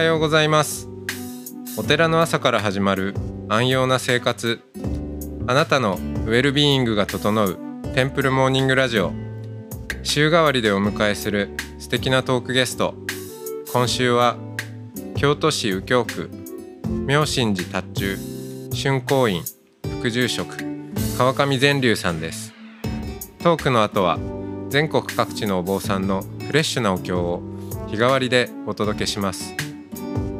おはようございます。お寺の朝から始まる安養な生活。あなたのウェルビーイングが整うテンプルモーニングラジオ。週替わりでお迎えする素敵なトークゲスト。今週は京都市右京区妙心寺達中春光院副住職川上善龍さんです。トークの後は全国各地のお坊さんのフレッシュなお経を日替わりでお届けします。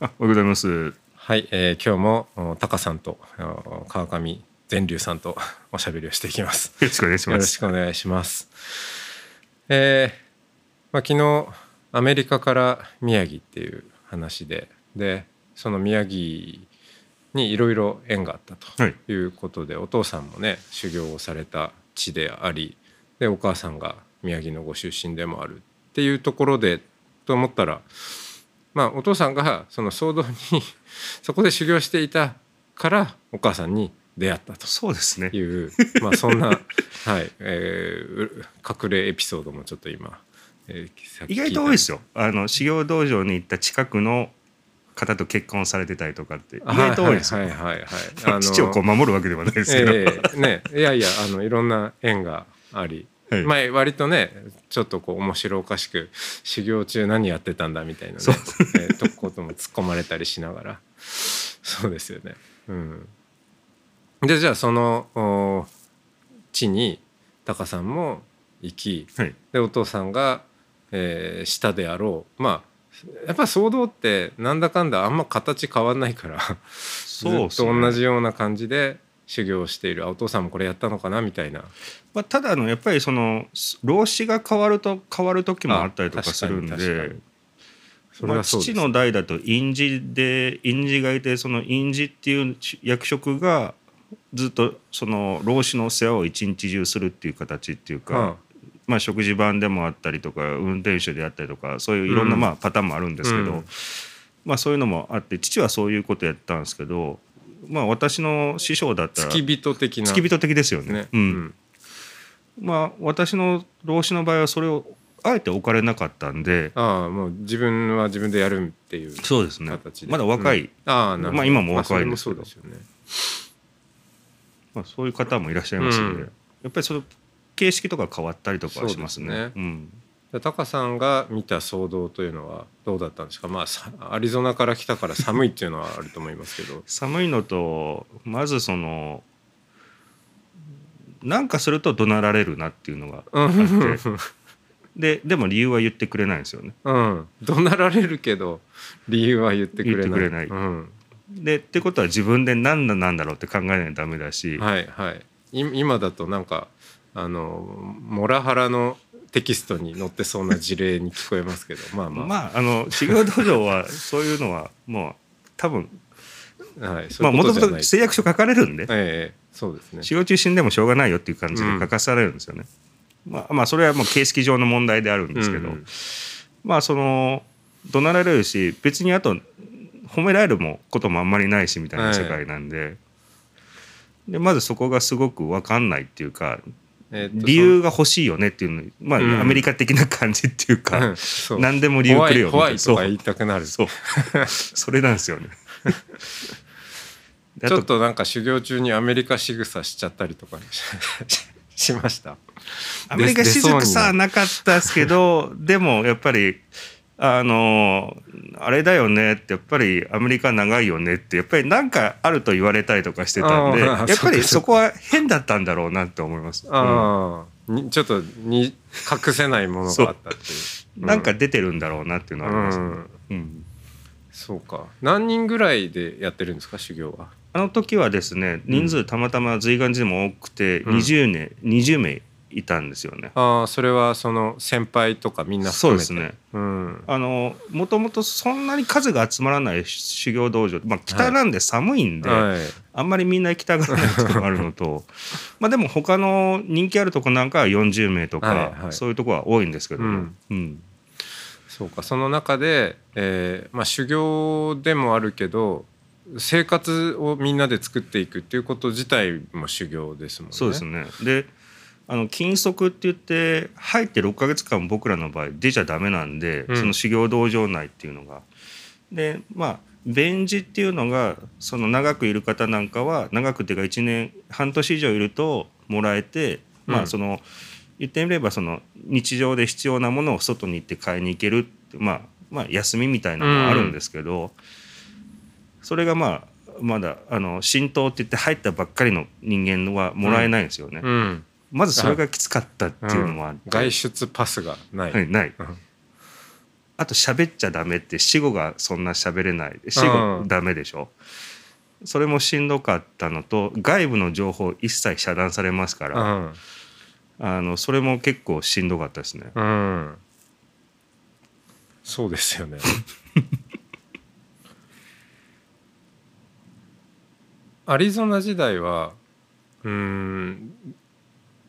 おはようございます。はい、えー今日もおタカさんとお川上善龍さんと おしゃべりをしていきますよろしくお願いしよろします。くお願いします。えーまあ、昨日アメリカから宮城っていう話ででその宮城にいろいろ縁があったはいということで、お父さんもね修行をされた地でありでお母さんが宮城のご出身でもあるっていうところでと思ったらまあお父さんがその騒動に そこで修行していたからお母さんに出会ったとそうですね。いう、まあ、そんな、はいえーう隠れエピソードもちょっと今、えー意外と多いですよ。あの修行道場に行った近くの方と結婚されてたりとかって意外と多いですよ。はいはいはいはいまあ 父をこう守るわけではないですけど。ええねいやいやあのいろんな縁があり、はい。まあ割とねちょっとこう面白おかしく修行中何やってたんだみたいなねそう。えーとことも突っ込まれたりしながら。そうですよね。うん、でじゃあそのお地にタカさんも行きはい。でお父さんが、えーしたであろう。まあやっぱ騒動ってなんだかんだあんま形変わんないから。ずっと同じような感じで修行をしている。あお父さんもこれやったのかなみたいな。まあただあのやっぱりその老子が変わると変わる時もあったりとかするんでまあ、父の代だと院士で院士がいてその院士っていう役職がずっとその老子の世話を一日中するっていう形っていうか、うん。まあ、食事番でもあったりとか運転手であったりとかそういういろんなうん。まあパターンもあるんですけど、うん。まあ、そういうのもあって父はそういうことやったんですけど、まあ、私の師匠だったら付き人的な。付き人的ですよね。ね、うん。まあ、私の老子の場合はそれをあえて置かれなかったんでああもう自分は自分でやるっていうそうですね。まだ若い、うんああなるほど。まあ今も若いんですけど。まあそれもそうですよね。まあ、そういう方もいらっしゃいますので、うん。やっぱりその形式とか変わったりとかはしますね。ね。うん。でタカさんが見た騒動というのはどうだったんですか？まあさアリゾナから来たから寒いっていうのはあると思いますけど。寒いのとまずそのなんかすると怒鳴られるなっていうのがあって。ででも理由は言ってくれないんですよね。うん。怒鳴られるけど理由は言ってくれない。言ってくれない。うん、でってことは自分で何だなんだろうって考えないとダメだし、はいはい。い今だとなんかあのモラハラのテキストに載ってそうな事例に聞こえますけど。まあまあ、まああの修行道場はそういうのはもう多分はい、まあもともと誓約書書かれるんでええそうですね。修行中死んでもしょうがないよっていう感じで書かされるんですよね。まあまあそれはもう形式上の問題であるんですけど、うん。うんまあその怒鳴られるし別にあと褒められるもこともあんまりないしみたいな世界なんで,、でまずそこがすごく分かんないっていうかえっと理由が欲しいよねっていうのまあ、うん。アメリカ的な感じっていうそか、そう。何でも理由くれよみたいな。怖い怖いとか言いたくなる。そう。それなんですよね。ちょっとなんか修行中にアメリカ仕草しちゃったりとかし しました？アメリカ静くさはなかったですけどでもやっぱりあのあれだよねってやっぱりアメリカ長いよねってやっぱりなんかあると言われたりとかしてたんでやっぱりそこは変だったんだろうなって思います。うん。ああ、にちょっとに隠せないものがあったっていう。なんか出てるんだろうなっていうのはあります。ね。うん。うん。そうか。何人ぐらいでやってるんですか修行は？あの時はですね人数たまたま随願寺でも多くてうん20名、20名いたんですよね。ああそれはその先輩とかみんなそう含めて。ですね。うん。あのもともとそんなに数が集まらない修行道場、まあ、北なんで寒いんで、はい。あんまりみんな行きたがらないっていうのがあるのと まあでも他の人気あるとこなんかは40名とか、はいはい。そういうとこは多いんですけども、うん。うん。そうか。その中で、えーまあ、修行でもあるけど生活をみんなで作っていくっていうこと自体も修行ですもんね。そうですね。であの禁足って言って入って6ヶ月間僕らの場合出ちゃダメなんで、うんその修行道場内っていうのが。でまあ弁事っていうのがその長くいる方なんかは長くっていうか1年半年以上いるともらえて、まうんあその言ってみればその日常で必要なものを外に行って買いに行けるまあまあ休みみたいなのもあるんですけど、それがまあまだあの浸透って言って入ったばっかりの人間はもらえないんですよね。うんまずそれがきつかったっていうのもあって、うん。外出パスがない。はい、ない。うん。あと喋っちゃダメって死後がそんな喋れない。死後うんダメでしょ。それもしんどかったのと外部の情報一切遮断されますから、うん。あのそれも結構しんどかったですね。うん、そうですよね。アリゾナ時代はうーん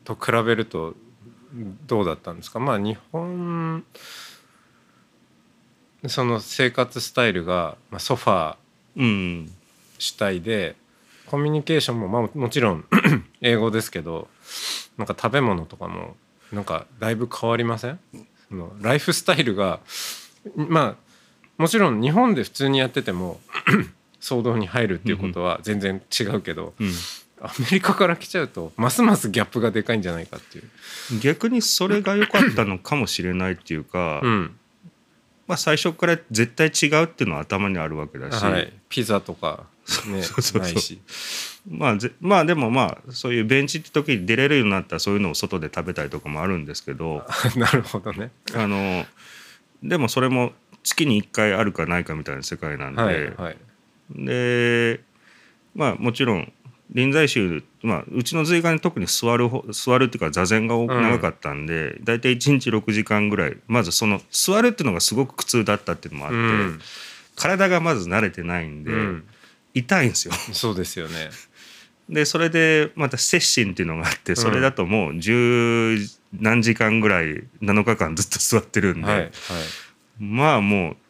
と比べるとどうだったんですか？まあ日本その生活スタイルが、まあ、ソファー主体でコミュニケーションも、まあ、もちろん 英語ですけどなんか食べ物とかもなんかだいぶ変わりません？そのライフスタイルがまあもちろん日本で普通にやってても 騒動に入るっていうことは全然違うけど、うん。アメリカから来ちゃうとますますギャップがでかいんじゃないかっていう。逆にそれが良かったのかもしれないっていうか、うんまあ、最初から絶対違うっていうのは頭にあるわけだし、はい、ピザとか、ね、そうそうそうないし。まあぜまあでもまあそういうベンチって時に出れるようになったらそういうのを外で食べたりとかもあるんですけど なるほどね。あのでもそれも月に1回あるかないかみたいな世界なんで、はいはい。でまあもちろん臨済宗、まあ、うちの随願に特に座る方座るっていうか座禅が長かったんで、大体1日6時間ぐらいまずその座るっていうのがすごく苦痛だったっていうのもあって、うん体がまず慣れてないんで、うん、痛いんですよ。そうですよね。でそれでまた接心っていうのがあってそれだともう十何時間ぐらい7日間ずっと座ってるんで、はいはい。まあもう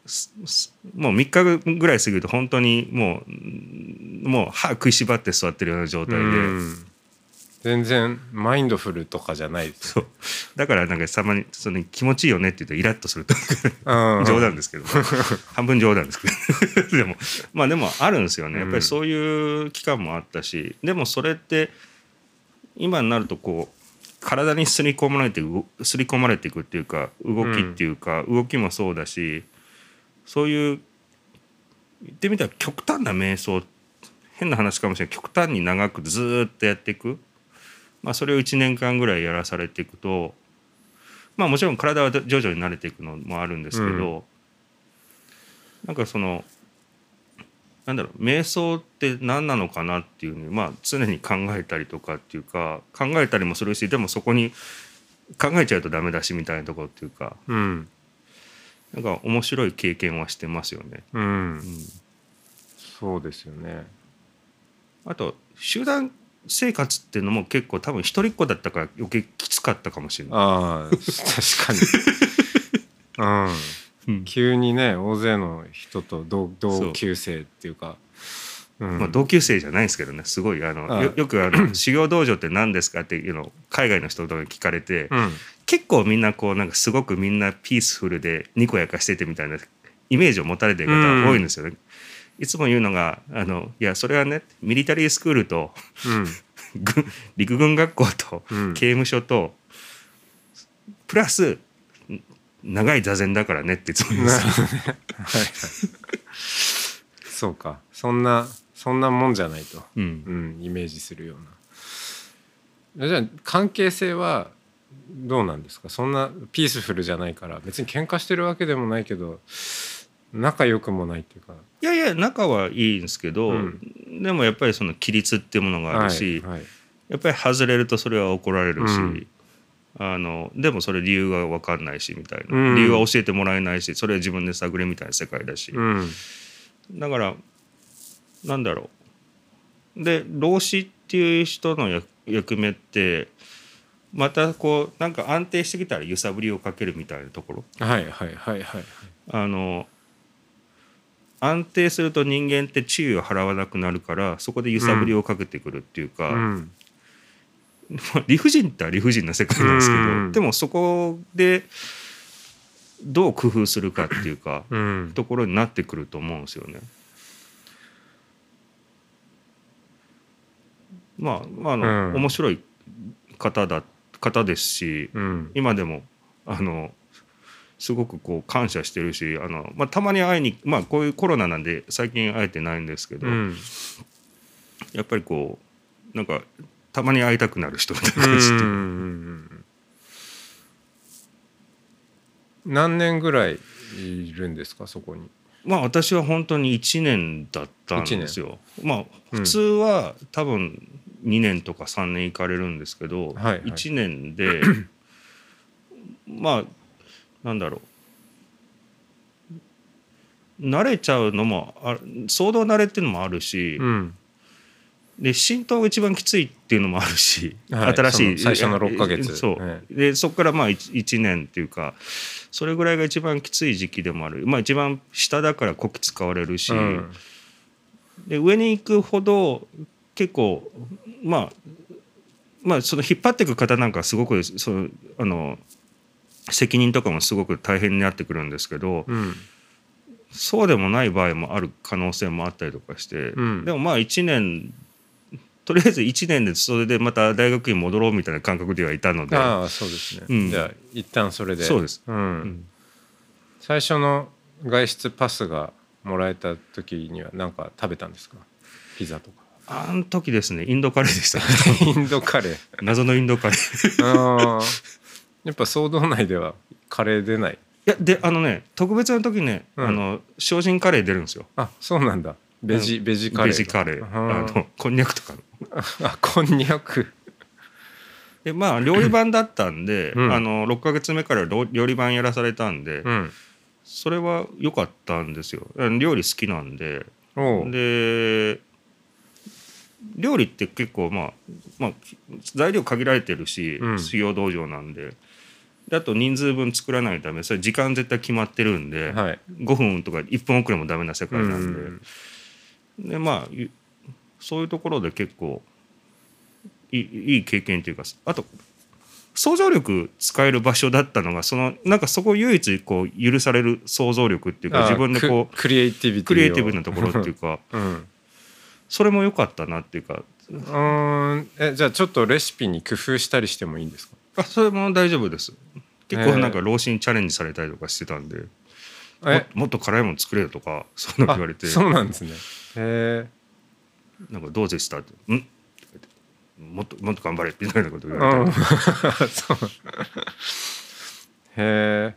もう3日ぐらい過ぎると本当にもうもう歯食いしばって座ってるような状態で、うん。全然マインドフルとかじゃない。そう。だからなんかたまにその気持ちいいよねって言うとイラッとすると うん。冗談ですけど、半分冗談ですけど。でもまあでもあるんですよね。やっぱりそういう期間もあったし。でもそれって今になるとこう体にすり込まれてうすり込まれていくっていうか動きっていうか、動きもそうだしそういう言ってみたら極端な瞑想変な話かもしれない。極端に長くずーっとやっていく、まあ、それを1年間ぐらいやらされていくとまあもちろん体は徐々に慣れていくのもあるんですけど、なんかそのなんだろう瞑想って何なのかなっていうふうに、まあ、常に考えたりとかっていうか考えたりもするしでもそこに考えちゃうとダメだしみたいなところっていうか。うんなんか面白い経験はしてますよね。うん、うんそうですよね。あと集団生活っていうのも結構多分一人っ子だったから余計きつかったかもしれない。ああ確かに。うん。うん急にね大勢の人と同同級生っていうか。うんまあ、同級生じゃないんですけどねすごいあのよくあの 修行道場って何ですかっていうのを海外の人とかに聞かれて、うん結構みんなこうなんかすごくみんなピースフルでにこやかしててみたいなイメージを持たれてる方多いんですよね。いつも言うのがあのいやそれはねミリタリースクールと 軍陸軍学校とうん刑務所とプラス長い座禅だからねっていつも言うんですよ。ね。そうかそんなそんなもんじゃないと。うんうん、イメージするようなじゃあ関係性はどうなんですか？そんなピースフルじゃないから別に喧嘩してるわけでもないけど仲良くもないっていうか。いやいや仲はいいんですけど、うん。でもやっぱりその規律っていうものがあるし、はいはい。やっぱり外れるとそれは怒られるし、うん。あのでもそれ理由が分かんないしみたいな、うん。理由は教えてもらえないしそれは自分で探れみたいな世界だし、うん。だからなんだろう。で老子っていう人の役役目ってまたこうなんか安定してきたら揺さぶりをかけるみたいなところ？はいはいはいはい。あの安定すると人間って注意を払わなくなるからそこで揺さぶりをかけてくるっていうか、うん。まあ理不尽っては理不尽な世界なんですけど、うん。でもそこでどう工夫するかっていうか、うん。ところになってくると思うんですよね。まあ、まあ、あの、うん。面白い方だ方ですし、うん。今でもあのすごくこう感謝してるしあの、まあ、たまに会いにまあこういうコロナなんで最近会えてないんですけど、うん。やっぱりこうなんかたまに会いたくなる人みたいな何年ぐらいいるんですかそこに？まあ私は本当に1年だったんですよ。まあうん。普通は多分2年とか3年行かれるんですけど、はいはい。1年でまあなんだろう。慣れちゃうのもあ騒動慣れっていうのもあるし、うん。で浸透が一番きついっていうのもあるし、はい新しい最初の6ヶ月。そう、えでそこからまあ 1, 年っていうかそれぐらいが一番きつい時期でもある。まあ一番下だからこき使われるし、うん。で上に行くほど結構まあまあその引っ張っていく方なんかはすごくそのあの責任とかもすごく大変になってくるんですけど、うん。そうでもない場合もある可能性もあったりとかして、うん。でもまあ1年とりあえず1年でそれでまた大学に戻ろうみたいな感覚ではいたので、ああそうですね、うん。じゃあ一旦それで。そうです。うん。うん最初の外出パスがもらえた時には何か食べたんですか？ピザとかあの時ですねインドカレーでした。ね インドカレー。謎のインドカレー。いああやっぱ騒動内ではカレー出ない。やであのね特別な時ね、うん。あの精進カレー出るんですよ。あそうなんだ。ベジベジカレーベジカレー。ああのこんにゃくとかの。あこんにゃく。でまあ料理番だったんで、うん。あの6ヶ月目から料料理番やらされたんで、うん。それは良かったんですよ。料理好きなんで。で料理って結構まあ、まあ、材料限られてるし、うん。修行道場なんで。であと人数分作らないためそれ時間絶対決まってるんで、はい。5分とか1分遅れもダメな世界なんで、うん。でまあゆそういうところで結構いい経験というかあと想像力使える場所だったのがそのなんかそこ唯一こう許される想像力っていうかあ自分でこうククリエイティビティを。クリエイティブなところっていうか。うんそれも良かったなっていうか。うーん。えじゃあちょっとレシピに工夫したりしてもいいんですか？あそれも大丈夫です。結構なんか老人チャレンジされたりとかしてたんで、もえ？もっと辛いもの作れよとか そういうのあ言われて。そうなんですね。へなんかどうでした？って「ん?」もっともっと頑張れ。みたいなこと言えわれうんて、そう。へえ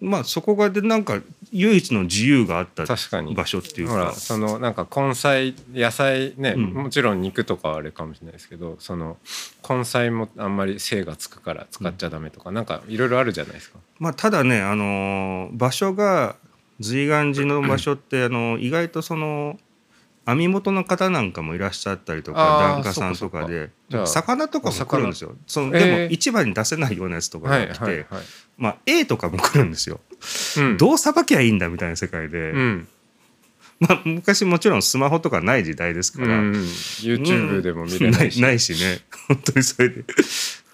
まあそこがでなんか唯一の自由があった確かに。場所っていうか。そのなんか根菜野菜ね、うん。もちろん肉とかはあれかもしれないですけどその根菜もあんまり精がつくから使っちゃダメとか、なんかいろいろあるじゃないですか。まあただねあのー場所が随願寺の場所ってあの意外とその網元の方なんかもいらっしゃったりとか檀家さんとかで魚とかも来るんですよ。そのえー。でも市場に出せないようなやつとかはいが来て、はいはい。まあ A とかも来るんですよ、うん、どうさばきゃいいんだみたいな世界で、うん、まあ昔もちろんスマホとかない時代ですから、うん、YouTube でも見れないし。ないしね。本当にそれで。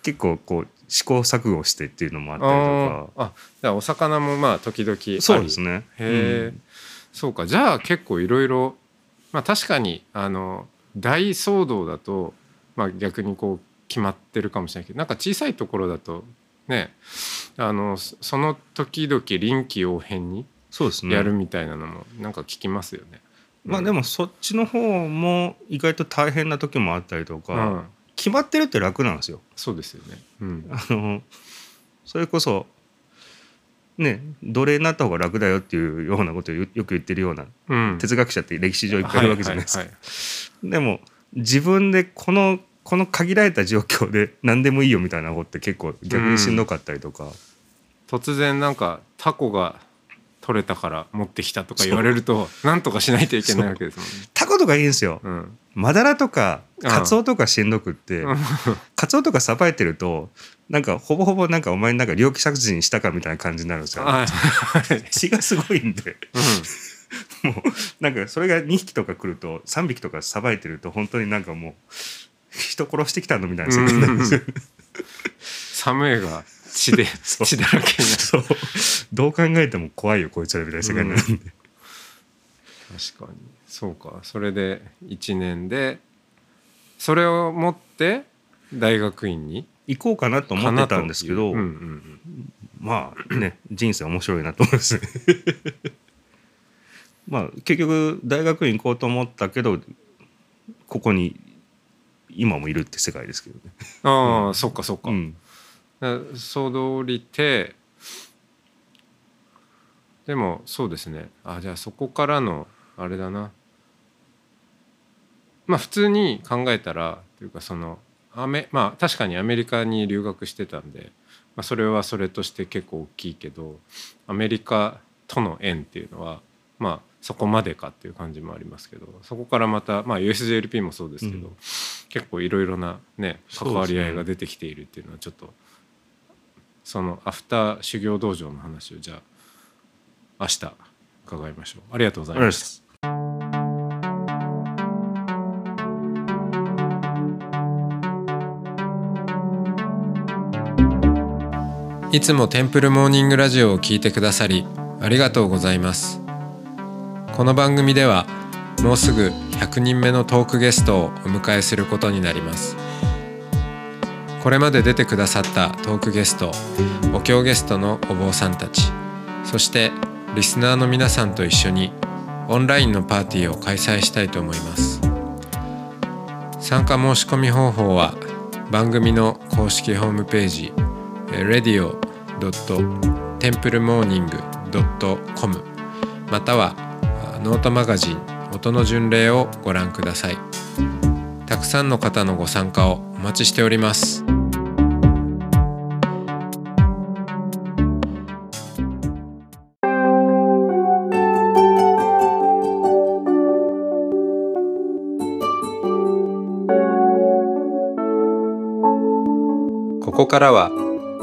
結構こう試行錯誤してっていうのもあったりとか。あじゃあお魚もまあ時々そうですね。へえ、そうか。じゃあ結構いろいろまあ確かにあの大騒動だと、まあ、逆にこう決まってるかもしれないけどなんか小さいところだとねあのそその時々臨機応変にやるみたいなのもなんか聞きますよね。まあでもそっちの方も意外と大変な時もあったりとか、うん、決まってるって楽なんですよ。そうですよね。うん、あのそれこそね奴隷になった方が楽だよっていうようなことをよよく言ってるようなうん、哲学者って歴史上いっぱいいるわけじゃないですか。はいはいはい。でも自分でこのこの限られた状況で何でもいいよみたいな方って結構逆にしんどかったりとか、突然なんかタコが取れたから持ってきたとか言われるとなんとかしないといけないわけですもんね。タコとかいいんですよ、うん、マダラとかカツオとかしんどくって、うん。カツオとかさばいてるとなんかほぼほぼなんかお前なんか猟奇殺人したかみたいな感じになるんですよ、はい。血がすごいんで。うもうなんかそれが2匹とか来ると3匹とかさばいてると本当になんかもう人殺してきたのみたいな世界になるんですよ、ん、サムエが血で血だらけになる。そう。どう考えても怖いよこいつらみたいな世界になるんで、確かにそうか。それで1年でそれを持って大学院に？行こうかなと思ってたんですけど、う。んうんうん。まあね人生面白いなと思いますね。まあ結局大学院行こうと思ったけどここに今もいるって世界ですけどね。ああ、そっかそっか、うん。だ総通りてでもそうですね。あじゃあそこからのあれだなまあ普通に考えたらというかそのアメまあ確かにアメリカに留学してたんで、まあ、それはそれとして結構大きいけどアメリカとの縁っていうのはまあそこまでかっていう感じもありますけどそこからまた、まあ、USJLP もそうですけど、うん。結構いろいろなね関わり合いが出てきているっていうのはちょっとそのアフター修行道場の話をじゃあ明日伺いましょう。ありがとうございましたいつもテンプルモーニングラジオを聞いてくださりありがとうございます。この番組ではもうすぐ100人目のトークゲストをお迎えすることになります。これまで出てくださったトークゲストお経ゲストのお坊さんたちそしてリスナーの皆さんと一緒にオンラインのパーティーを開催したいと思います。参加申し込み方法は番組の公式ホームページ radio.templemorning.com またはノートマガジン音の巡礼をご覧ください。たくさんの方のご参加をお待ちしております。ここからは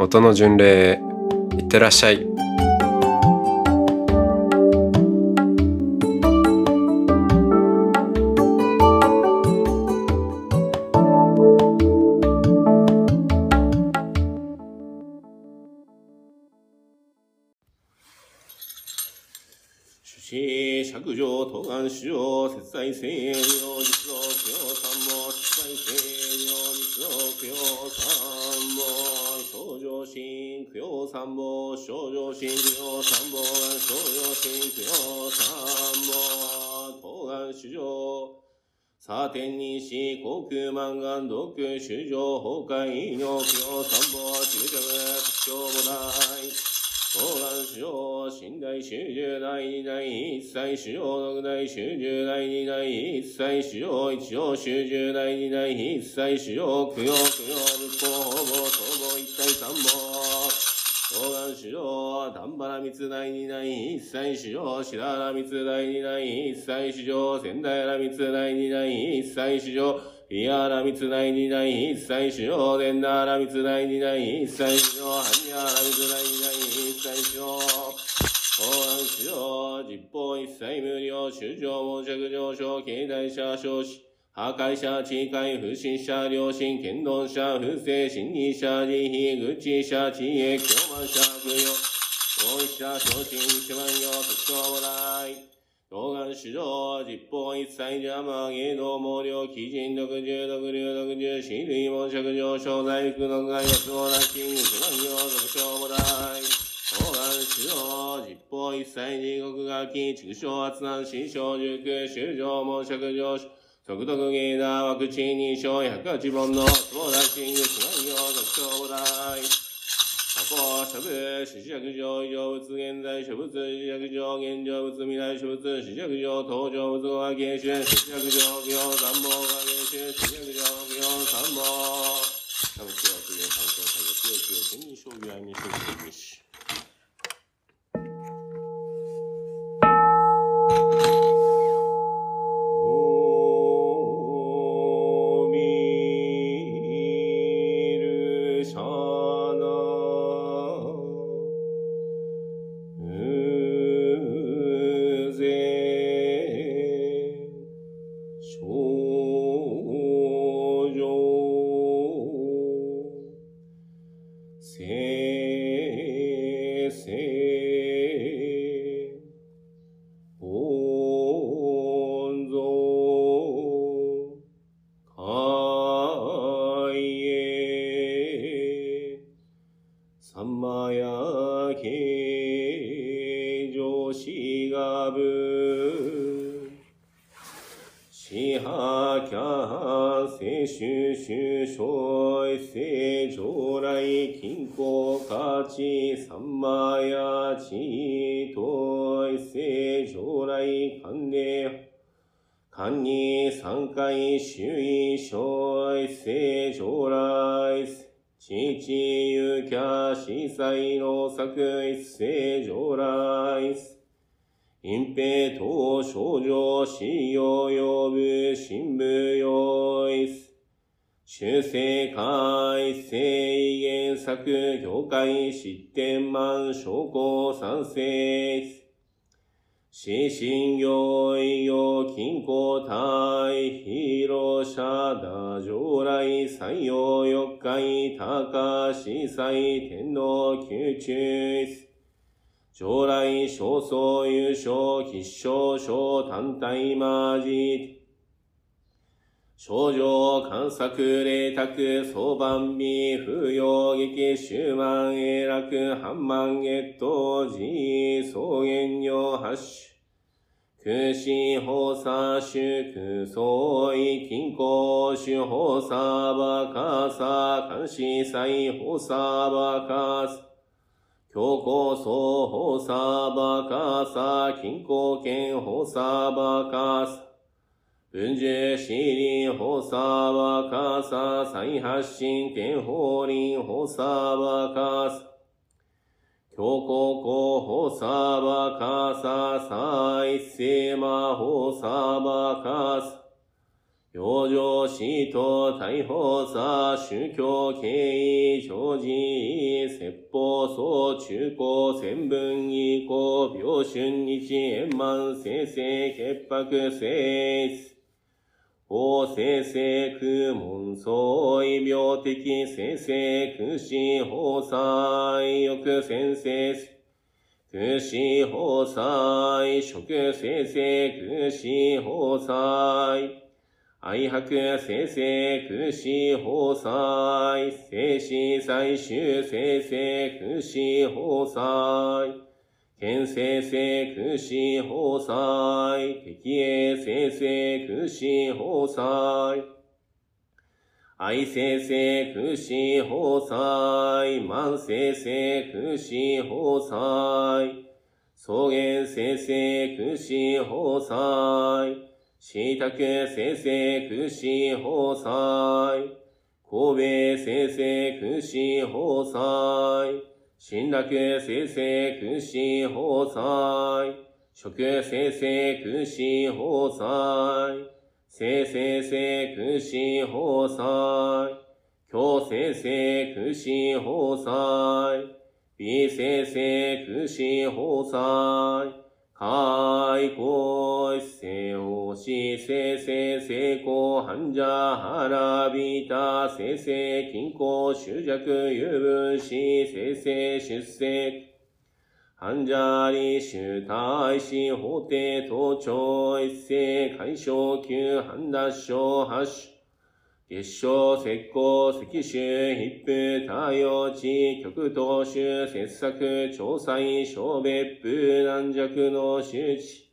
音の巡礼いってらっしゃい。主子、釈上、東岸主上、節在聖領、供養三宝、少女心、供養三も、少女心、供養三宝、東岸主上、サーテンにし、航空満願、毒、主上、崩壊、医療、供養三も、中着、屈強、母大、東南主要、寝台主従第二代一切主要六代主従第二代一切主要一応主従第二代一切主要供養供養仏法法母総母一体三母東南主要、丹原密第二代一切主要白原密第二代一切主要仙台原密第二代一切主要イヤラミツ第二代一切主要デンダーラミツ第二代一切主要ハニヤラミツ第二代一切主要東南主要実法一切無料主上申着上昇経済者少子破壊者、地界、不審者、良心、剣道者、不正、心理者、慈悲、愚痴者、知恵、狂慢者、悪用、大医者、昇進、一万行、特徴もない。溶岩市場、実法一切邪魔、芸能毛量、基人、毒獣、毒流、毒獣、死類、門尺上昇、大福、毒害、安王、ラッキング、主難行、俗称、も大。溶岩市場、実法一切地獄がき、畜生、圧難、死小、熟、修上、門尺上昇、速読芸だ、ワクチン2章、108本の、相談キング、主難行、俗称、も大。過去、諸部、死尺上、異常物、現在、諸物、死尺上、現状物、未来、諸物、死尺上、登場物語、芸春、死尺上、行、三宝が芸春、死尺上、行、三宝。三宝、不言、三宝、三宝、強い、強い、千人将棋、愛に、将棋、にし。お官に三回周囲小一世将来父ゆきゃ司祭の作一世将来隠蔽等少女死を呼ぶ新聞用一修正会正原作業界失点満証拠賛成死神行医療金庫体広社打上来採用四回高司祭天皇宮中将来少総優勝必勝小単体マジ少女観察霊卓相番美不要劇終満永楽半万月頭寺草原用八種空心法差主空相違金庫主法差バカサ監視祭法差バカサ強行層法差バカサ金庫権法差バカサ文殊死輪法差バカサ再発進天法輪法差バカサ強行候補サバカササイセマホサバカサ養生死と逮捕さ宗教経緯常時説法総中高千分以降病春日円満生成潔白性法生成空門相異病的生成空死法祭欲先生空死法祭食生成空死法祭愛白生成空死法祭生死最終生成空死法祭県生成空死法祭敵営生成空死法祭愛生成空死法祭万生成空死法祭草原生成空死法祭死宅生成空死法祭神戸生成空死法祭新楽生成空死法祭食生成空死法祭生生成空死法祭強生成空死法祭美生成空死法祭はいこいせおしせせせこはんじゃはらびたせせきんこしゅじゃくゆぶしせせしゅせはんじゃりしゅたいしほてとちょいせかいしょきゅうはんだしょはしゅ月賞石膏石州筆布太陽地極東州切削調査小別府軟弱の周知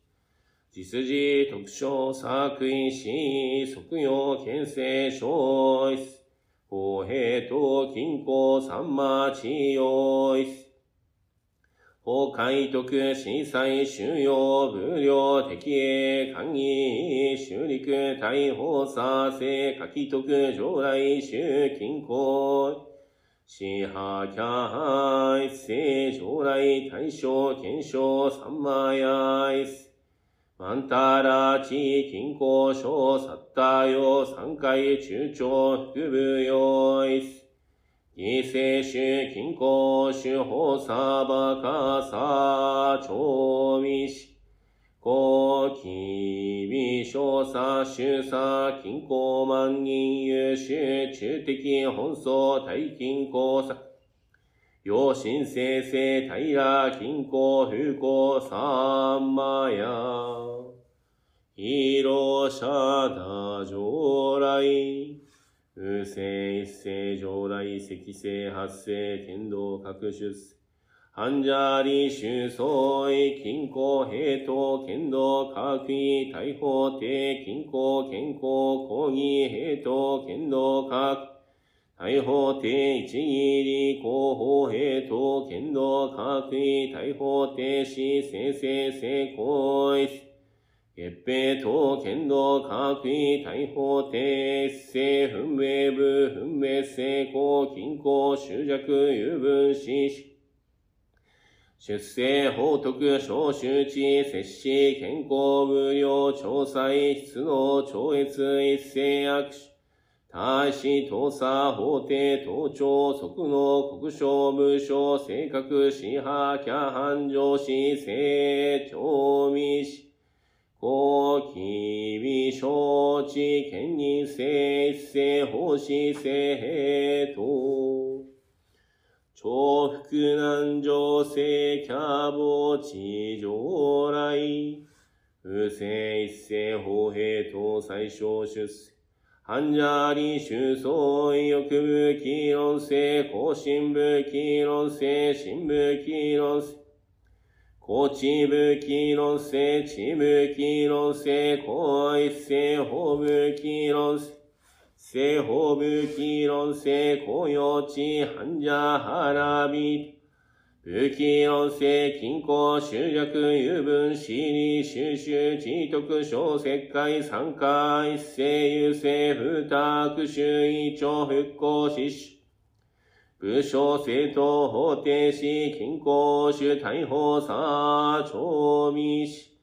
実時特徴作為し即用県政小一公平と均衡三馬治療一法海徳震災収容無料敵営官議修陸大法査生書き徳上来修近郊支派キャ一世上来大正検証三万やいすマンタラ地近郊小サッタヨ三回中長副部用いす異性種近郊種法サバカサ調味し、高気微小差種差近郊万人優秀中的本草大近郊差陽神生成平近郊風光三マヤ広者打上来。風星一世上来積星発生剣道各出世半者理修相違均衡平等剣道各位大法定均衡健康講義平等剣道各大法定一義理広報平等剣道各位大法定死生成成功一月平等剣道各位大法定世分明部分明成功均衡執着有分子出生法徳小周知摂氏健康無料調査質の超越一世握手。大使盗査法廷盗聴即の国省部省正確支派キャ繁上司成長未し高機微承知兼任性一世法師性平等重複難情性キャボ地上来不正一世法平等最小出世。半者理修相違欲部議論性更新部議論性新部議論性。こちぶきろせ、ちぶきろせ、こいせ、ほぶきろせ、せほぶきろせ、こよち、はんじゃはらび、ぶきろせ、きんこ、しゅうじゃく、ゆぶん、しり、しゅうしゅう、ちいとく、しょう、せっかい、さんか、いせ、ゆせ、ふたくしゅう、いちょう、ふっこ、しし。ゅう、武将政党法定し均衡主大法差長未し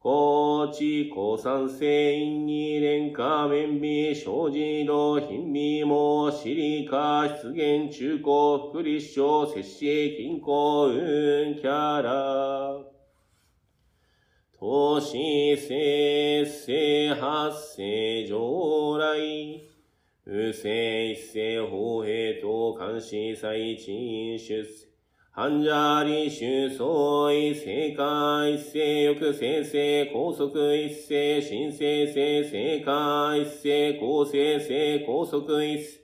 高知高山性因に連下面美生じの品味もシリカ出現中高福利省摂氏均衡運キャラ。投資生成発生上来。不正一世法平等監視再陳出世半者理修相違正解一世欲生成高速一世新生成正解一世公生成高速一世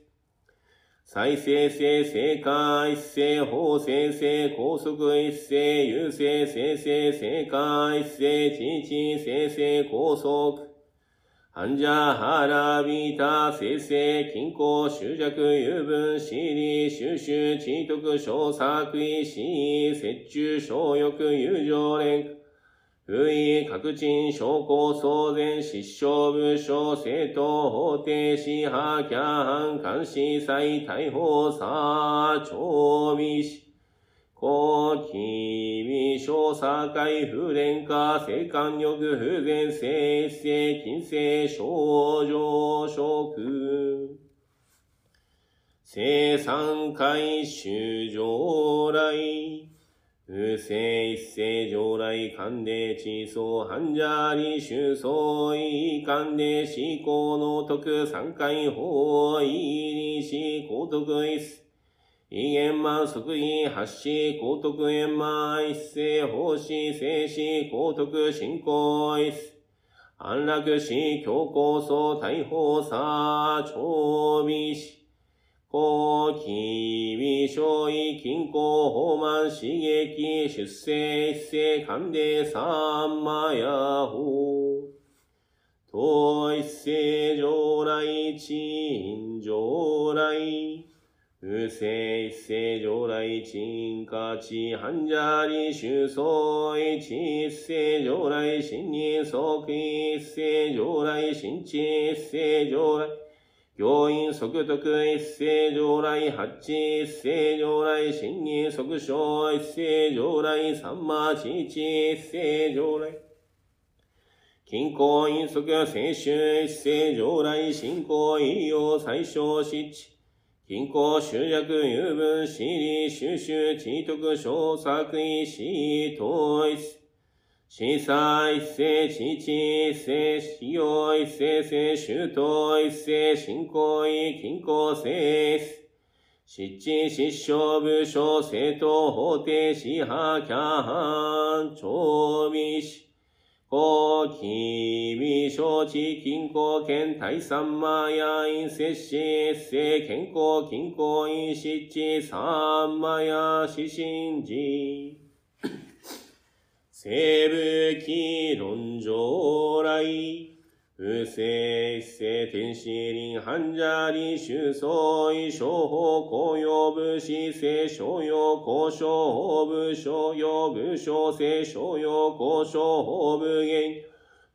再生成正解一世法生成高速一世優生生成正解一世知知生成高速。半者腹びた生成均衡執着有分私利収集知徳小作為死折中小欲友情連。不意確鎮証拠騒然失笑部署政党法定支派キャハン監視再逮捕さ調味し高機微小差会不連化性感欲不全性性金性症状食生産回収上来不正一世上来関連地層半者理修相違関連思考の徳三回法意理思高徳一世異元満即位発子高徳円満一世奉仕聖子高徳信仰一世。安楽死強行層大法差長美死高気微小位均衡法満刺激出世一世勘で三魔ヤ法統一世上来鎮上来。不正一世上来鎮下地半者理修相一一世上来新人即一世上来新地一世上来教員即徳一世上来八一世上来新人即小一世上来三魔地一世上来金行飲食清修一世上来信仰医療最小失地均衡集約有分私利収集知徳小作為死統一。司査一世知知一世使用一世世周到一世信仰意均衡性質失地失笑部署政党法定支派キャハン長美氏。こきびしょうちきんこうけんたいさんまやいんせしせけんこうきんこういんしちさんまやししんじ。せぶきろんじょうらい。不正一世天使輪半者理修相違小法公用武士聖商用交渉法武商用武将聖商用交渉法武言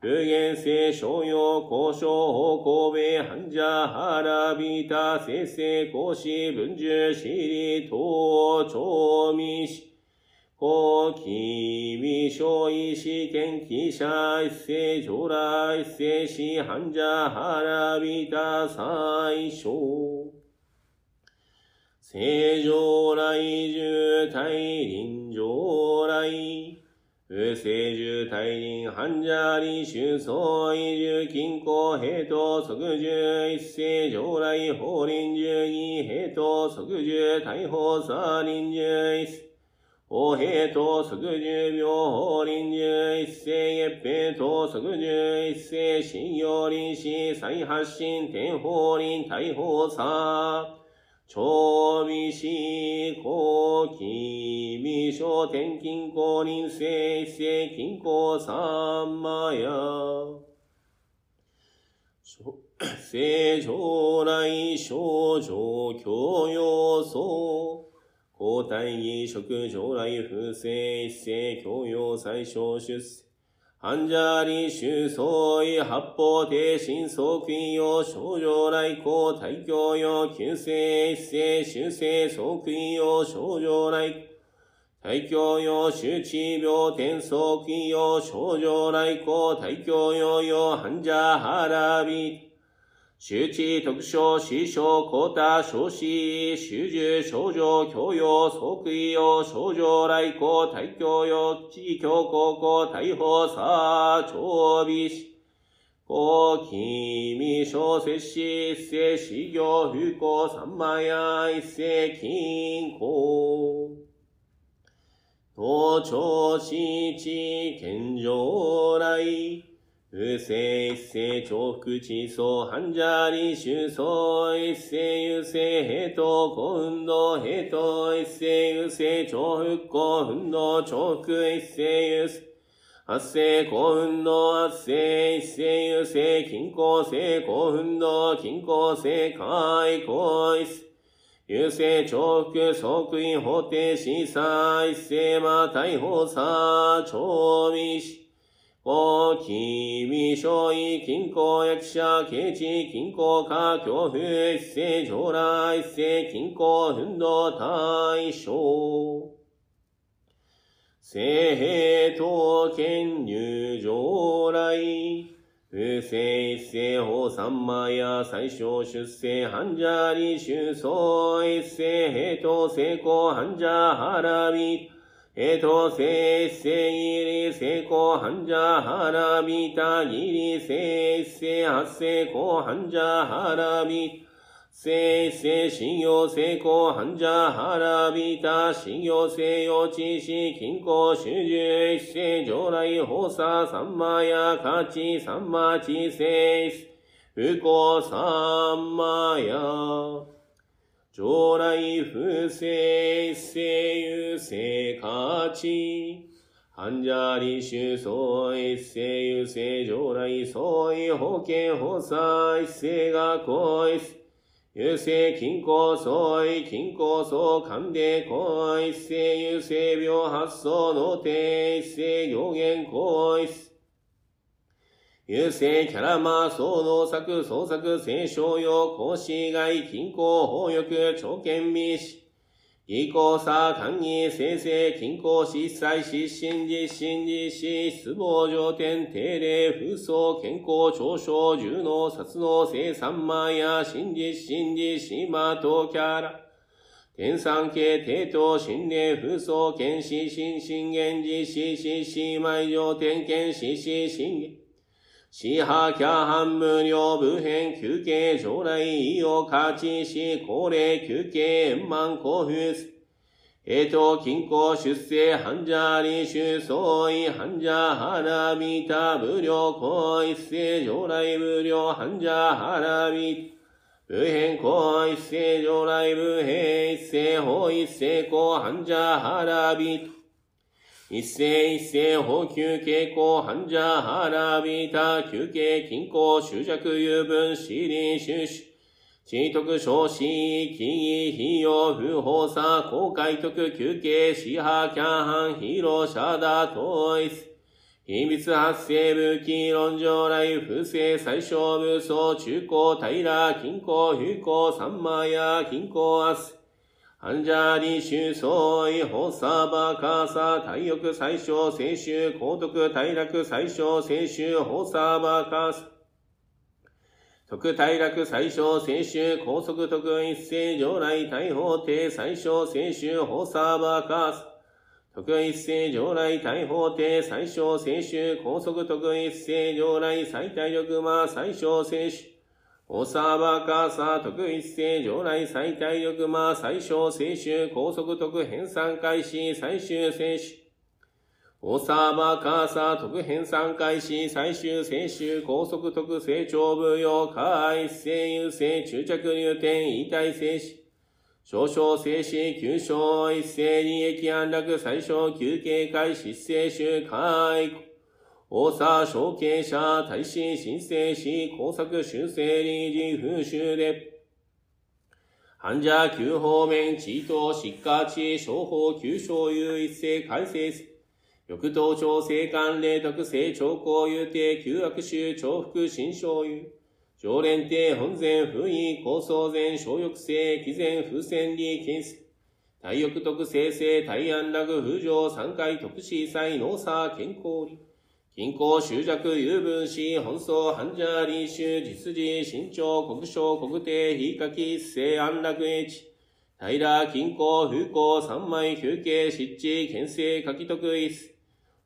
無限聖商用交渉法神戸半者原ビタ聖聖講師文殊シリ東長未師高気微小意試験記者一世将来一世死半者原ビタ最小。正常来重大臨上来。不正重大臨半者理修相違重均衡平等即重一世上来法臨重義平等即重大法差臨重一。世お平と即十秒臨十一世月平と即十一世信用臨死再発進天法臨大法差長美死後期未小天金公臨世一世金公三魔や。正常来症状教養層交代儀職将来不正一世教養最小出世。半者理修相違八方定心即位用症状来公大教用旧世一世修正即位用症状来大教用周知病天即位用症状来公大教用用半者腹び周知特徴、師匠、高多、少子、修従、症状、教養、即位用、症状、来校、大教用、地教高校、大法差、長美師、高気未小摂氏、一世、修行、不幸、三万や、一世、金庫。東朝地地、健常来、不正一世重複地層半者理修相一世優勢平等古運動平等一世優勢重複古運動重複一世優勢発生古運動発生一世優勢均衡性古運動均衡性開口一世優勢重複即位法定審査一世ま逮捕差長美師大き微小意均衡役者刑事均衡化恐怖一世将来一世均衡運動対象聖平等権入上来。不正一世法三魔や最小出世半者理修相一世平等成功半者腹び。えとせっせいりせこはんじゃはらびたぎりせっせはっせこはんじゃはらびせっせしんよせこはんじゃはらびたしんよせよちしきんこしゅじゅっせじょうらいほささんまやかちさんまちせっうこさんまや。上来不正一世優勢価値。患者理主相一世優勢上来相違保険法佐一世が恋優勢均衡相違均衡相関で行為一世優勢病発想の定一世行言行一優勢キャラマー総能作創作聖商用講師外均衡法欲長剣美士義行さ、官議、生成、均衡、失災、失神、実神、実施、失望、上天、定例、風葬、健康、長所、重能、殺能、生産万や、真実、真実、島とキャラ。天産系、帝都、心霊、風葬、剣士、心神元、実施、死死、埋上天、剣士、死神元。死破キャハン無料部編休憩将来意を勝ちし高齢休憩円満交付す。えと、均衡出世、患者理主相違、患者腹びた、無料行一世、将来無料、患者腹びた、部編行一世、将来部編一世、法一世、行患者腹びた、一世一世補給傾向患者腹びた休憩均衡執着油分死理収支地徳少子、記義、費用、不法さ、公開徳、休憩、死破、キャンハン、ヒーロー、シャダ、統一。秘密発生武器、論上来、不正、最小武装、中高、平、均衡、不幸、三万や、均衡、明日。アンジャーリシュソイ、ホサバカサ、体欲最小、聖州、高徳、大楽最小、聖州、ホサバカサ。特大楽最小、聖州、高速特一世、上来、大法廷最小、聖州、ホサバカサ。特一世、上来、大法廷最小、聖州、高速特一世、上来、最大力魔、最小、聖州。おさばかさ、特一世、上来最大力魔、最小青春、高速特編纂開始、最終青春。おさばかさ、特編纂開始、最終青春、高速特成長部用、下一世優勢、中着入店、異体静止。少々静止、急所、一斉利益安楽、最小休憩会、失勢集、開大佐、承継者、大使、申請し、工作修正理事、風習で、患者、旧方面、地等、疾患地、商法、旧商有一斉改正す。翌頭調整官令特性長考有定、旧悪臭、重複、新商有。常連定、本前、封意、高層前、小翼性、毅前、風船利、金数。体翼特性性、体安楽、風上、三回特殊祭、農差、健康理。均衡、執着、有分子、本草、患者、臨終、実時、身長、国章、国定、非書き、生安楽英知。平、均衡、風光、三枚、休憩、湿地、県政、書き得意す。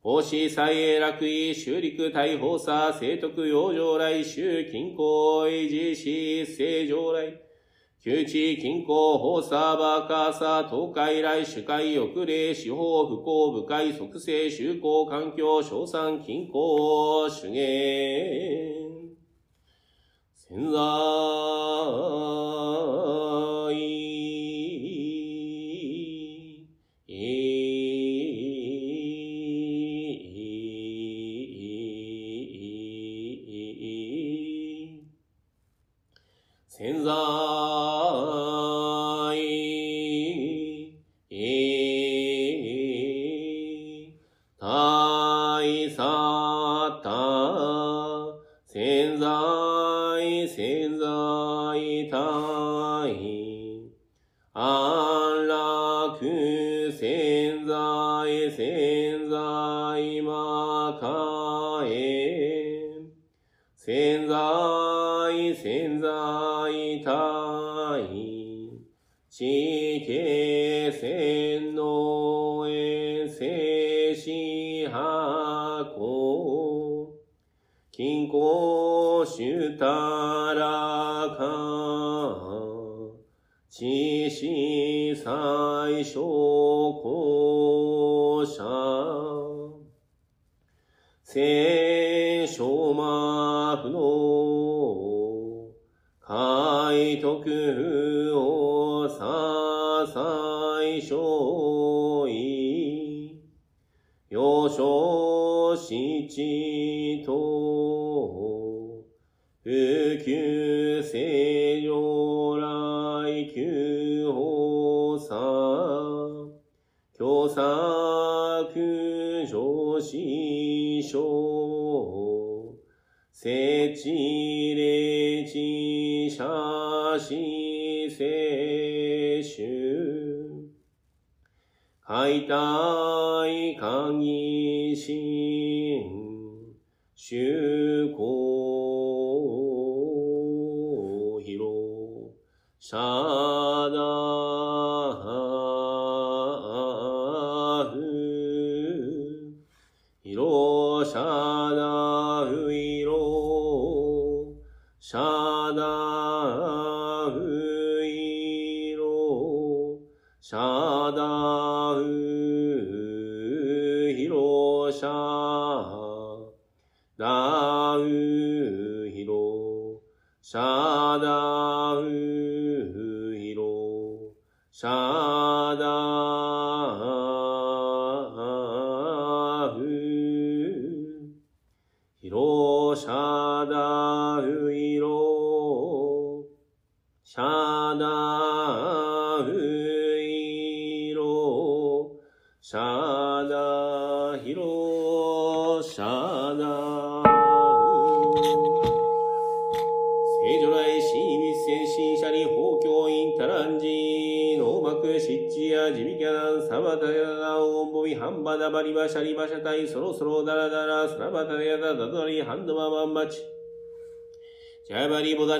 奉仕、祭永楽意、修陸、大法差、聖徳、養生来、修、均衡、維持、死、正常来。旧地、近郊、法差、バカーサー、東海来、主会、翼霊、司法、不幸、部会、即成、修行、環境、賞賛、近郊、主言。潜在、在、最聖地霊地写真聖集解体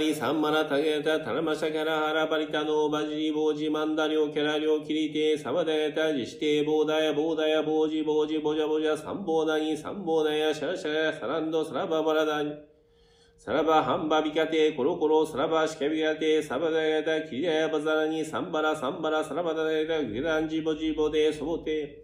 バリボダリサンマラタゲタタナマシャキャラハラバリタノーバジリボージマンダリョキャラリョキリテサバダヤタジシテボーダヤボーダヤボージボージボジャボジャサンボーダニサンボーダヤシャラシャラサランドサラババラダニサラバハンバビカテコロコロサラバシカビカテサバダヤタキリヤバザラニサンバラサンバラサラバダヤタグランジボジボデソボテ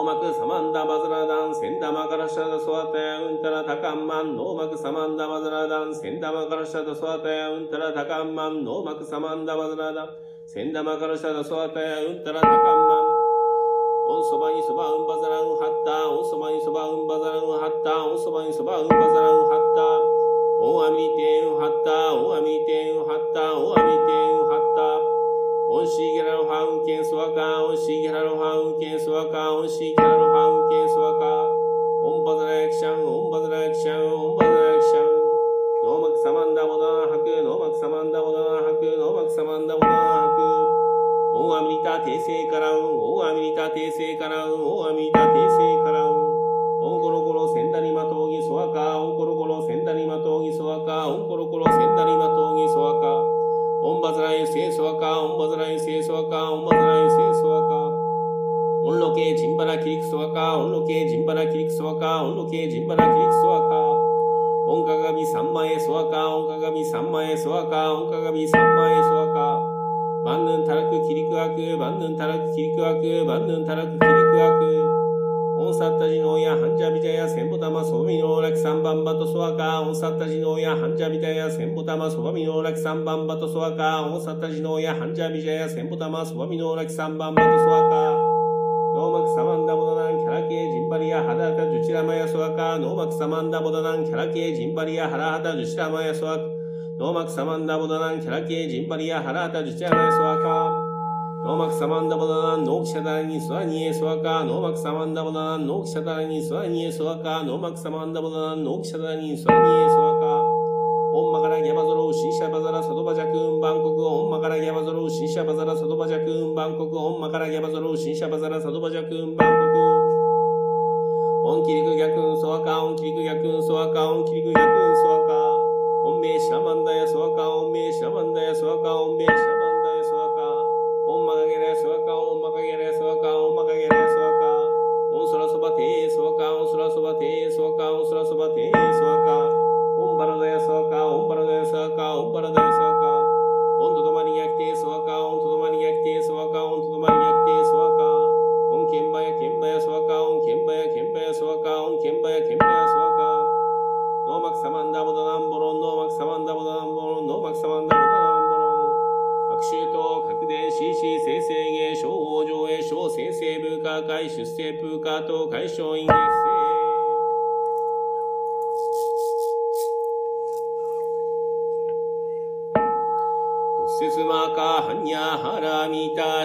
ノーマクサマンダバザラダンセンダマカラシャダソワタヤウンタラタカンマンノーマクサマンダバザラダンセンダマカラシャダソワタヤウンタラタカンマンノーマクサマンダバザラダンセンダマカラシャダソワタヤウンタラタカンマンオンそばにそばうんばざらんはったオンそばにそばうんばざらんはったオンそばにそばうんばざらんはったオンアミリテンはったオンアミリテンはったオンアミリテンはったオンシーゲラロハウンケンソワカオンシーゲラロハウンケンソワカオンシーゲラロハウンケンソワカオンバザラエクシャンオンバザラエクシャンオンバザラエクシャンノーマクサマンダモダンハクノーマクサマンダモダンハクノーマクサマンダモダンハク。オンアミリタ訂正からウン、オンアミリタ訂正からウン、オンアミリタ訂正オンバザラユセイソワカ、オンバザラユセイソワカ、オンバザラユセイソワカ。オンロケジンバラキリクソワカ、オンロケジンバラキリクソワカ、オン。サ、ッタジノーヤハンジャビジャヤセンボタマソバミノーラキサンバンバトソワカオンサッタジノーヤハンジャビジャヤセンボタマソバミノーラキサンバンバトソワカオンサッタジノーヤハンジャビジャヤセンボタマソバミノーラキサンバンバトソワカノーマクサマンダボダナンキャラケジンバリアハダハタジュチラマヤソワカノーマクサマンダボダナンキャラケジンバリアハラハタジュチラマヤソワカノーマクサマンダボダナンキャラケジンバリアハラハタジュチラマヤソワカノーマクサマンダボダナンノーキシャダラニスワニエスワカノーマクサマンダボダナンノーキシャダラニスワニエスワカノーマクサマンダボダナンノーキシャダラニスワニエスワカオンマからギャバゾロウシンシャバザラサドバジャクンバンコクオンマからギャバゾロウシンシャバザラサドバジャクンバンコクオンマからギャバゾロウシンシャバザラサドバジャクンバンコク。オンキリク逆運ソアカオンキリク逆運ソアカオンキリク逆運ソアカオンメイシャマンダヤソアカオンメイシャマンダヤソアカオンメイシャマンダヤ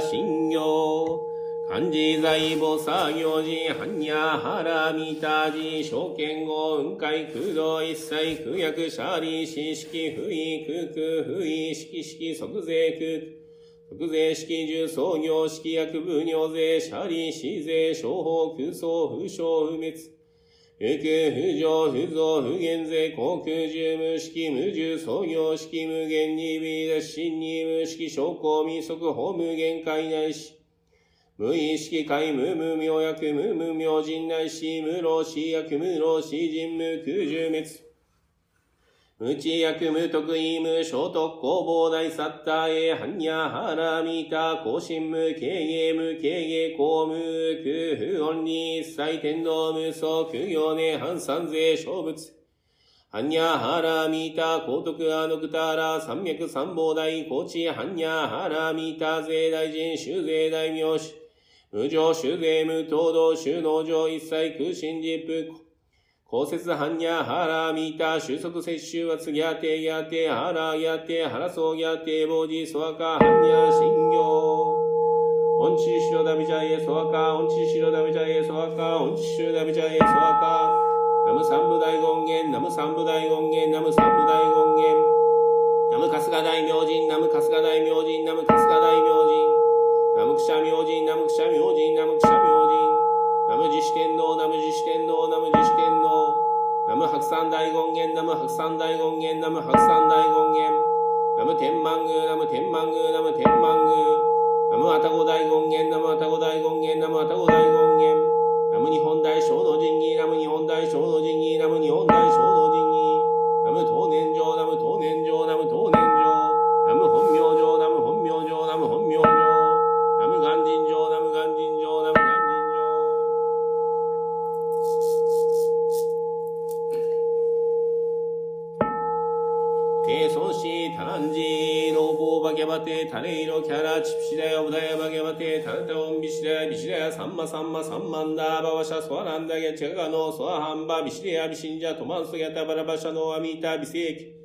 信行漢字財母作業時、般若原見た字、証券後、雲海空洞一切空薬シャリ、四式不意空空不意式式即税空即税式重創業式薬部尿税シャリ、死税商法空想不傷不滅。不空不浄不増不減税航空十無式無重創業式無限に微脱心に無式証拠未速法無限界内し。無意識界無無明薬無無明人内し無老死薬無老死人無空十滅。無知薬無得意無聖徳工房大サッターへ般若ハラミタ更新無経営無経営公無空不音に一切天道無双苦行ね反三税小物。般若ハラミタ高徳アノクタラ三脈三宝大高知般若ハラミタ税大臣修税大名士。無常修税無東道収納上一切空心実布。公設般若ハラミータ収束摂取は次やてやてハラやてハラソやてボジソワカ般若信行。オンチシロダビジャイエソワカ、オンチシロダビジャイエソワカ、オンチシロダビジャイエソワカ。ナム三部大権現、ナム三部大権現、ナム三部大権現。ナム春日大明神、ナム春日大明神、ナム春日大明神。ナムクシャ明神、ナムクシャ明神、ナムクシャ明神。ナム自主天皇、ナム自主天皇、ナム自主天皇。ナム白山大権現、ナム白山大権現、ナム白山大権現。ナム天満宮、ナム天満宮、ナム天満宮。ナム愛宕大権現、ナム愛宕大権現、ナム愛宕大権現。ナム日本大小の神儀、ナム日本大小の神儀、ナム日本大小の神儀。レイロキャラチプシダヤオブダヤバギャバテタルタオンビシダヤビシダヤサンマサンマサンマンダーバワシャソアランダギャチェガノソアハンバビシデヤビシンジャトマンソギャタバラバシャノアミータビセーキ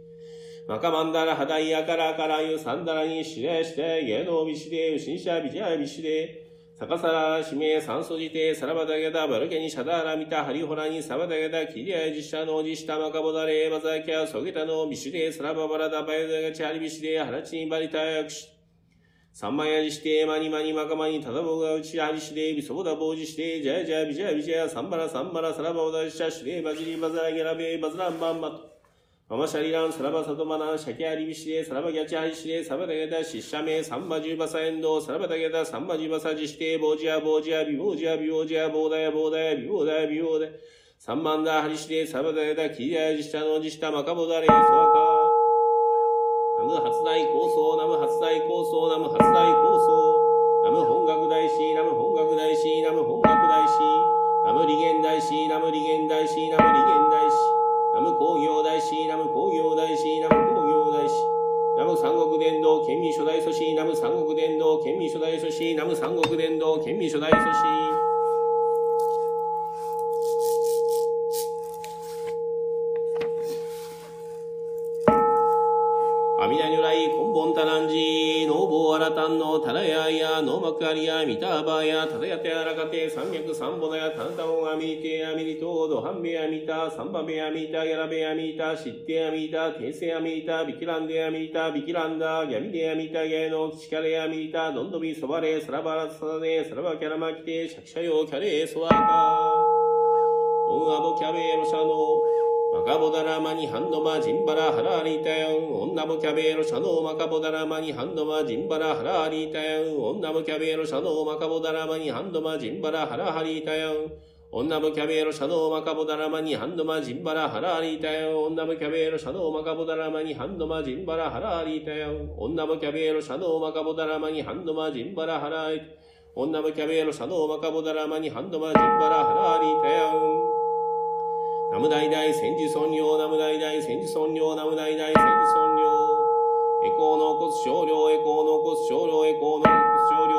マカマンダラハダイヤカラカラユサンダラにシレしてゲノビシデウシンシャビジャビシデサカサラシメサンソジテサラバダゲダバルケニシャダラミタハリホラニサバダゲダキリアジシャノジシタマカボダレバザキャソゲタノビシデサラババラダバヤダガチャリビシデハラチニバリタヤクシサンマヤジシテマニマニマカマニタダボガウチハリシデビソボダボジシテジャジャビジャビジャサンバラサンバラサラバオダジシャシレバジリバザラゲラベバズランバンバトママシャリラン、サラバサトマナン、シャキアリビシレ、サラバギャチハリシレ、サバダゲダ、シッシャメ、サンバジュバサエンド、サラバダゲダ、サンバジュバサジシテ、ボジア、ボジア、ビボジア、ビボジア、ボーダヤ、ボーダヤ、ビボーダヤ、ビボーダヤ、サンバンダ、ハリシレ、サバダゲダ、キリアジシタノジシタ、マカボダレ、ソワカナム発大構想、ナム発大構想、ナム発大構想、ナム本学大師、ナム本学大師、ナム本学大師、ナム利元大師、ナム利元大師、ナム利元大師、ナム工業大師、ナム工業大師、ナム工業大師。ナム三国伝道県民初代祖師、ナム三国伝道県民初代祖師、ナム三国伝道県民初代祖師。やノーマクアミターバーやタダヤテアラカテ三脈三ボダやタンタオンアミリテアミリトードハンベアミタサンバベアミタヤラベアミタシッテアミタテイセアミタビキランデアミタビキランダギャミデアミタゲノキカレアミタドンドビソバレサラバラサダネサラバキャラマキテシャキシャヨキャレソワカオンアボキャベロシャノマカボダラマニハンドマジンバラハラリタヤン。女もキャベロシャノーマカボダラマニハンドマジンバラハラリタヤン。女もキャベロシャノーマカボダラマニハンドマジンバラハラハリタヤン。女もキャベロシャノーマカボダラマニハンドマジンバラハラリタヤン。女もキャベロシャノーマカボダラマニハンドマジンバラハラリタヤン。女もキャベロシャノマカボダラマニハンドマジンバラハラリ女もキャベロシャノーマカボダラマニハンドマジンバラハラリタヤン。ナムダイダイ千字尊用ナムダイダイ千字尊用ナムダイダイ千字尊用エコーの骨少量エコーの骨少量エコーの骨少量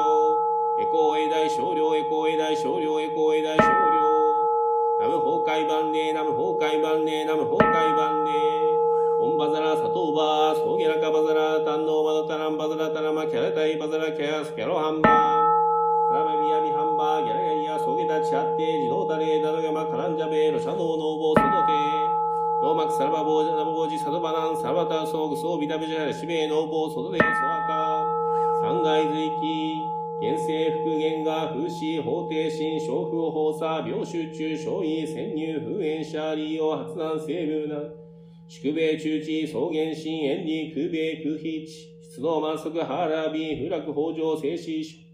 エコーエ大少量エコーエ大少量エコーエ大少量ナム崩壊万礼ナム崩壊万礼ナム崩壊万礼オンバザラサトーバーソーゲラカバザラタンノーマドタランバザラタラマキャラタイバザラキャスキャロハンバーアソゲタチャッテ自動タレダドガマカランジャベロシャドウノーボーソドテローマクサラバボージャナボボージサドバナンサバタソーグソービタビジャラシベノーボーソドデソアカ三階随記現世復元が風刺法定心小風放射病集中小位潜入封炎者利用発難成分な。宿米中地草原心炎に空米空飛地出動満足腹ビ不落北条静止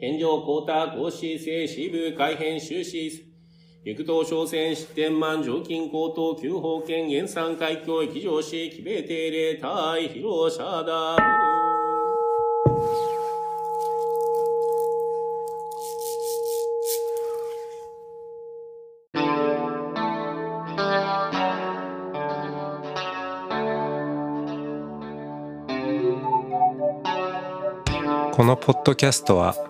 天上高太高子静止部改変終止陸東商船失点満常勤高等旧法権原産海峡域上市奇米定例対広社だこのポッドキャストは